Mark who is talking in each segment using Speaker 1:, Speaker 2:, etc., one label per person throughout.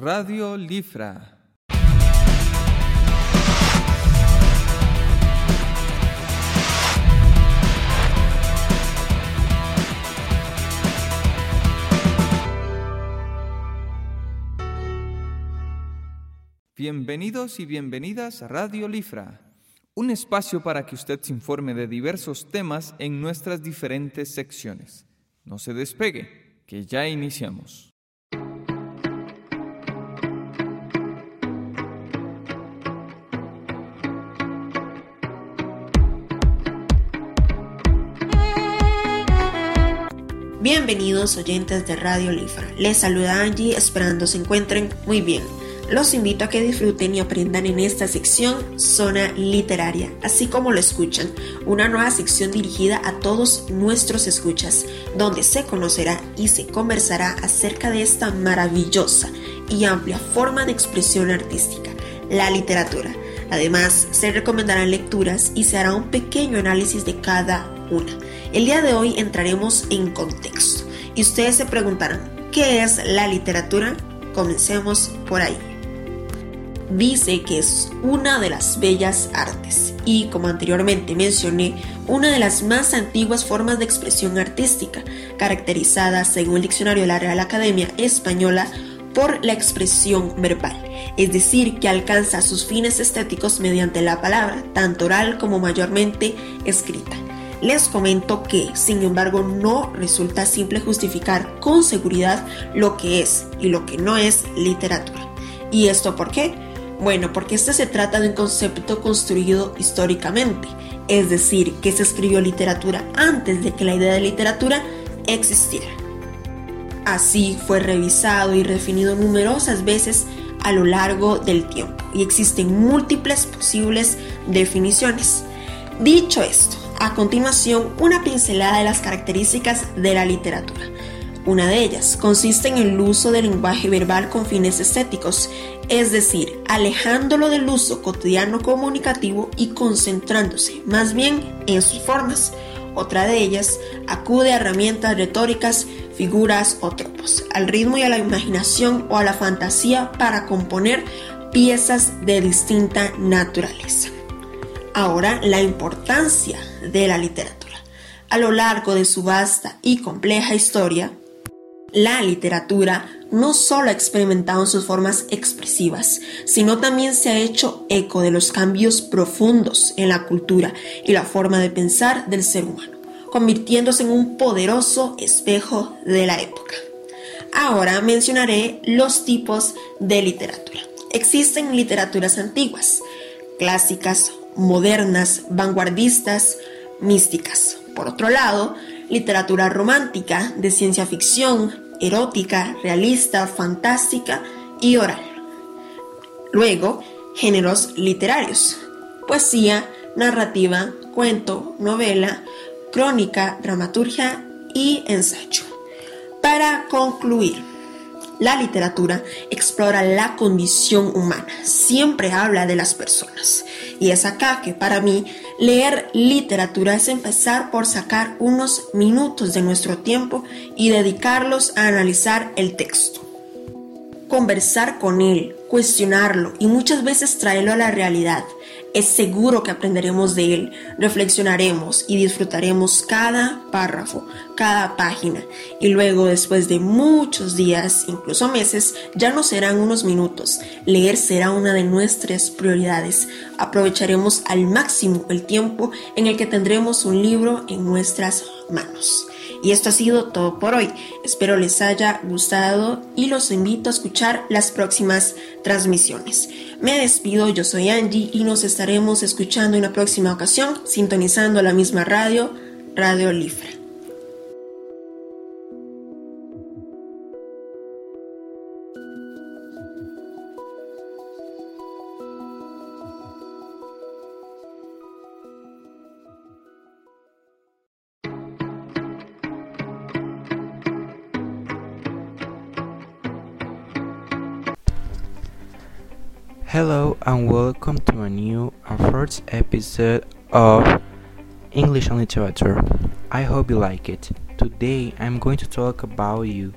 Speaker 1: Radio Lifra. Bienvenidos y bienvenidas a Radio Lifra, un espacio para que usted se informe de diversos temas en nuestras diferentes secciones. No se despegue, que ya iniciamos.
Speaker 2: Bienvenidos oyentes de Radio Lifra. Les saluda Angie esperando se encuentren muy bien. Los invito a que disfruten y aprendan en esta sección Zona Literaria, así como lo escuchan, una nueva sección dirigida a todos nuestros escuchas, donde se conocerá y se conversará acerca de esta maravillosa y amplia forma de expresión artística, la literatura. Además, se recomendarán lecturas y se hará un pequeño análisis de cada El día de hoy entraremos en contexto y ustedes se preguntarán, ¿qué es la literatura? Comencemos por ahí. Dice que es una de las bellas artes y, como anteriormente mencioné, una de las más antiguas formas de expresión artística, caracterizada, según el diccionario de la Real Academia Española, por la expresión verbal, es decir, que alcanza sus fines estéticos mediante la palabra, tanto oral como mayormente escrita. Les comento que, sin embargo, no resulta simple justificar con seguridad lo que es y lo que no es literatura. ¿Y esto por qué? Bueno, porque este se trata de un concepto construido históricamente, es decir, que se escribió literatura antes de que la idea de literatura existiera. Así fue revisado y redefinido numerosas veces a lo largo del tiempo y existen múltiples posibles definiciones. Dicho esto, a continuación, una pincelada de las características de la literatura. Una de ellas consiste en el uso del lenguaje verbal con fines estéticos, es decir, alejándolo del uso cotidiano comunicativo y concentrándose más bien en sus formas. Otra de ellas acude a herramientas retóricas, figuras o tropos, al ritmo y a la imaginación o a la fantasía para componer piezas de distinta naturaleza. Ahora, la importancia de la literatura. A lo largo de su vasta y compleja historia, la literatura no solo ha experimentado sus formas expresivas, sino también se ha hecho eco de los cambios profundos en la cultura y la forma de pensar del ser humano, convirtiéndose en un poderoso espejo de la época. Ahora mencionaré los tipos de literatura. Existen literaturas antiguas, clásicas, modernas, vanguardistas, místicas. Por otro lado, literatura romántica, de ciencia ficción, erótica, realista, fantástica y oral. Luego, géneros literarios, poesía, narrativa, cuento, novela, crónica, dramaturgia y ensayo. Para concluir, la literatura explora la condición humana, siempre habla de las personas. Y es acá que para mí leer literatura es empezar por sacar unos minutos de nuestro tiempo y dedicarlos a analizar el texto. Conversar con él, cuestionarlo y muchas veces traerlo a la realidad es seguro que aprenderemos de él, reflexionaremos y disfrutaremos cada párrafo, cada página. Y luego, después de muchos días, incluso meses, ya no serán unos minutos. Leer será una de nuestras prioridades. Aprovecharemos al máximo el tiempo en el que tendremos un libro en nuestras manos. Y esto ha sido todo por hoy. Espero les haya gustado y los invito a escuchar las próximas transmisiones. Me despido, yo soy Angie y nos estaremos escuchando en la próxima ocasión, sintonizando la misma radio, Radio Lifra.
Speaker 3: Hello and welcome to a new and first episode of English and Literature. I hope you like it. Today I'm going to talk about you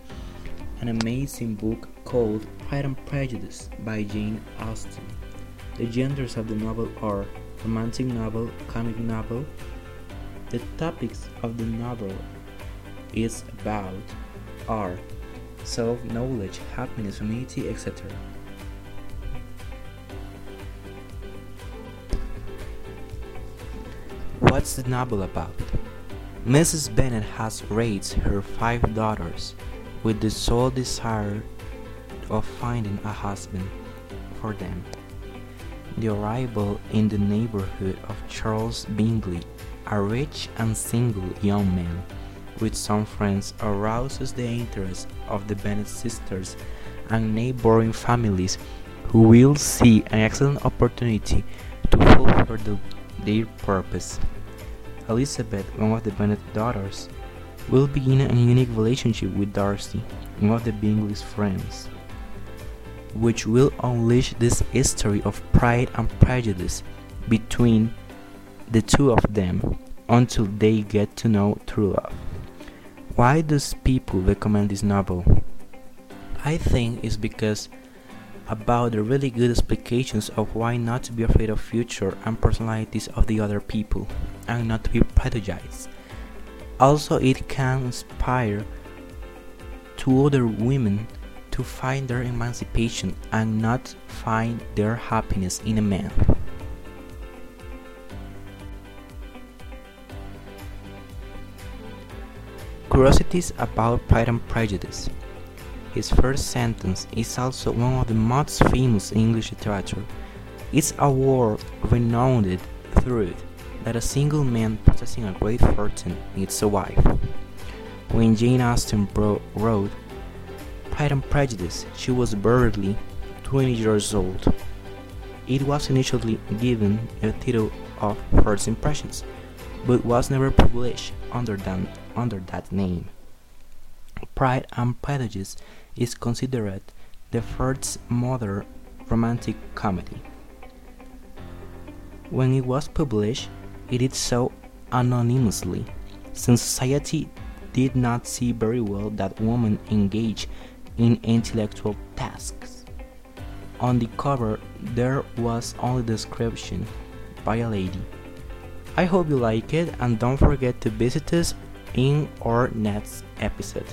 Speaker 3: an amazing book called Pride and Prejudice by Jane Austen. The genders of the novel are romantic novel, comic novel. The topics of the novel is about are self-knowledge, happiness, humanity, etc. What's the novel about? Mrs. Bennet has raised her five daughters with the sole desire of finding a husband for them. The arrival in the neighborhood of Charles Bingley, a rich and single young man with some friends, arouses the interest of the Bennet sisters and neighboring families who will see an excellent opportunity to fulfill the, their purpose. Elizabeth, one of the Bennet daughters, will begin a unique relationship with Darcy, one of the Bingley's friends, which will unleash this history of pride and prejudice between the two of them until they get to know true love. Why does people recommend this novel? I think it's because about the really good explications of why not to be afraid of future and personalities of the other people and not to be prejudiced. Also, it can inspire to other women to find their emancipation and not find their happiness in a man. Curiosities about Pride and Prejudice. His first sentence is also one of the most famous in English literature. It's a world renowned truth that a single man possessing a great fortune needs a wife. When Jane Austen wrote Pride and Prejudice, she was barely 20 years old. It was initially given a title of First Impressions, but was never published under under that name. Pride and Prejudice is considered the first modern romantic comedy. When it was published, it did so anonymously, since society did not see very well that women engaged in intellectual tasks. On the cover, there was only description by a lady. I hope you like it and don't forget to visit us in our next episode.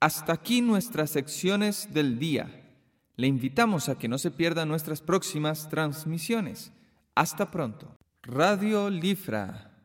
Speaker 1: Hasta aquí nuestras secciones del día. Le invitamos a que no se pierdan nuestras próximas transmisiones. Hasta pronto. Radio Lifra